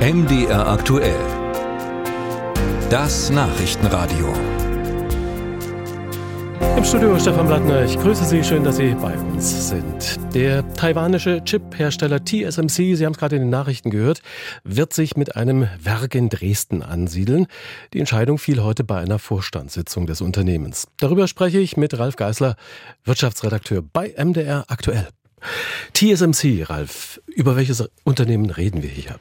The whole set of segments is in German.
MDR aktuell. Das Nachrichtenradio. Im Studio Stefan Blattner, ich grüße Sie, schön, dass Sie bei uns sind. Der taiwanische Chip-Hersteller TSMC, Sie haben es gerade in den Nachrichten gehört, wird sich mit einem Werk in Dresden ansiedeln. Die Entscheidung fiel heute bei einer Vorstandssitzung des Unternehmens. Darüber spreche ich mit Ralf Geißler, Wirtschaftsredakteur bei MDR aktuell. TSMC, Ralf, über welches Unternehmen reden wir hier?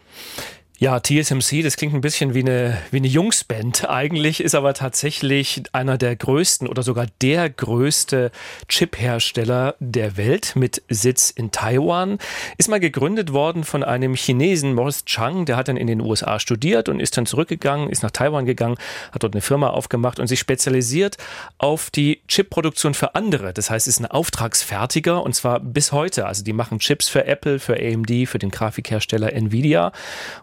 Ja, TSMC, das klingt ein bisschen wie eine, wie eine Jungsband. Eigentlich ist aber tatsächlich einer der größten oder sogar der größte Chip-Hersteller der Welt mit Sitz in Taiwan. Ist mal gegründet worden von einem Chinesen, Morris Chang, der hat dann in den USA studiert und ist dann zurückgegangen, ist nach Taiwan gegangen, hat dort eine Firma aufgemacht und sich spezialisiert auf die Chip-Produktion für andere. Das heißt, ist ein Auftragsfertiger und zwar bis heute. Also die machen Chips für Apple, für AMD, für den Grafikhersteller Nvidia.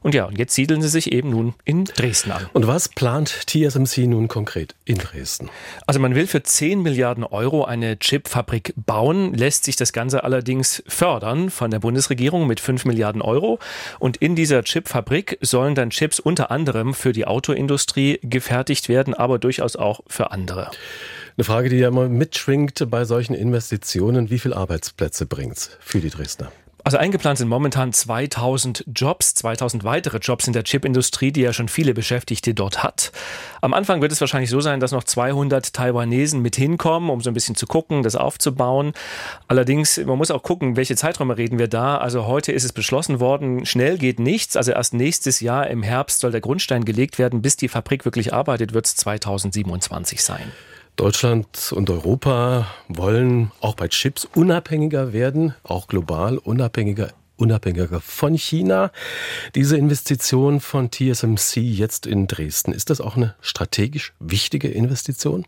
Und ja, und jetzt siedeln sie sich eben nun in Dresden an. Und was plant TSMC nun konkret in Dresden? Also man will für 10 Milliarden Euro eine Chipfabrik bauen, lässt sich das Ganze allerdings fördern von der Bundesregierung mit 5 Milliarden Euro. Und in dieser Chipfabrik sollen dann Chips unter anderem für die Autoindustrie gefertigt werden, aber durchaus auch für andere. Eine Frage, die ja immer mitschwingt bei solchen Investitionen. Wie viele Arbeitsplätze bringt es für die Dresdner? Also eingeplant sind momentan 2000 Jobs, 2000 weitere Jobs in der Chipindustrie, die ja schon viele Beschäftigte dort hat. Am Anfang wird es wahrscheinlich so sein, dass noch 200 Taiwanesen mit hinkommen, um so ein bisschen zu gucken, das aufzubauen. Allerdings, man muss auch gucken, welche Zeiträume reden wir da. Also heute ist es beschlossen worden, schnell geht nichts. Also erst nächstes Jahr im Herbst soll der Grundstein gelegt werden. Bis die Fabrik wirklich arbeitet, wird es 2027 sein. Deutschland und Europa wollen auch bei Chips unabhängiger werden, auch global unabhängiger unabhängiger von China. Diese Investition von TSMC jetzt in Dresden, ist das auch eine strategisch wichtige Investition?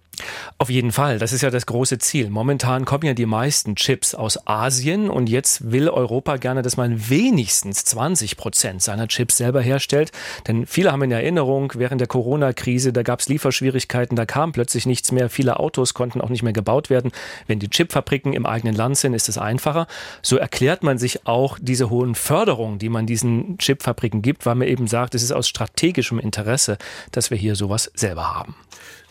Auf jeden Fall, das ist ja das große Ziel. Momentan kommen ja die meisten Chips aus Asien und jetzt will Europa gerne, dass man wenigstens 20 Prozent seiner Chips selber herstellt. Denn viele haben in Erinnerung, während der Corona-Krise, da gab es Lieferschwierigkeiten, da kam plötzlich nichts mehr. Viele Autos konnten auch nicht mehr gebaut werden. Wenn die Chipfabriken im eigenen Land sind, ist es einfacher. So erklärt man sich auch diese diese hohen Förderungen, die man diesen Chipfabriken gibt, weil man eben sagt, es ist aus strategischem Interesse, dass wir hier sowas selber haben.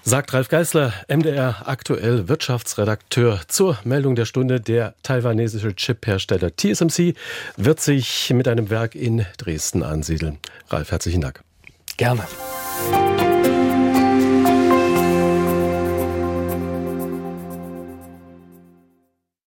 Sagt Ralf Geißler, MDR aktuell Wirtschaftsredakteur zur Meldung der Stunde. Der taiwanesische Chiphersteller TSMC wird sich mit einem Werk in Dresden ansiedeln. Ralf, herzlichen Dank. Gerne.